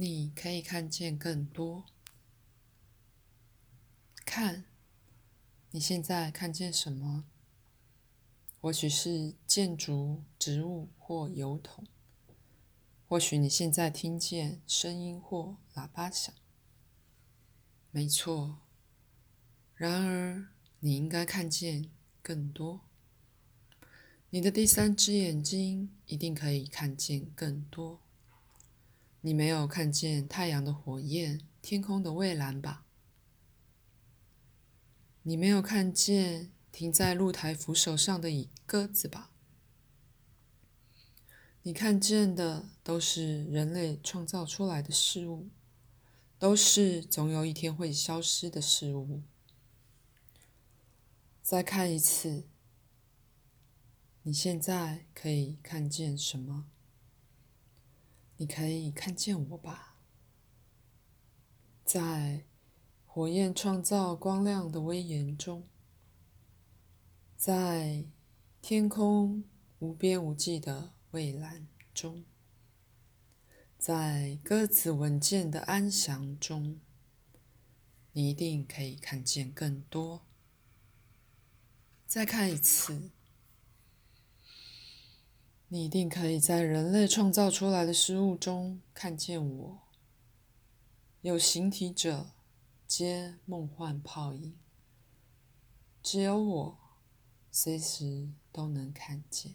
你可以看见更多。看，你现在看见什么？或许是建筑、植物或油桶。或许你现在听见声音或喇叭响。没错。然而，你应该看见更多。你的第三只眼睛一定可以看见更多。你没有看见太阳的火焰、天空的蔚蓝吧？你没有看见停在露台扶手上的鸽子吧？你看见的都是人类创造出来的事物，都是总有一天会消失的事物。再看一次，你现在可以看见什么？你可以看见我吧，在火焰创造光亮的威严中，在天空无边无际的蔚蓝中，在鸽子稳健的安详中，你一定可以看见更多。再看一次。你一定可以在人类创造出来的事物中看见我。有形体者，皆梦幻泡影。只有我，随时都能看见。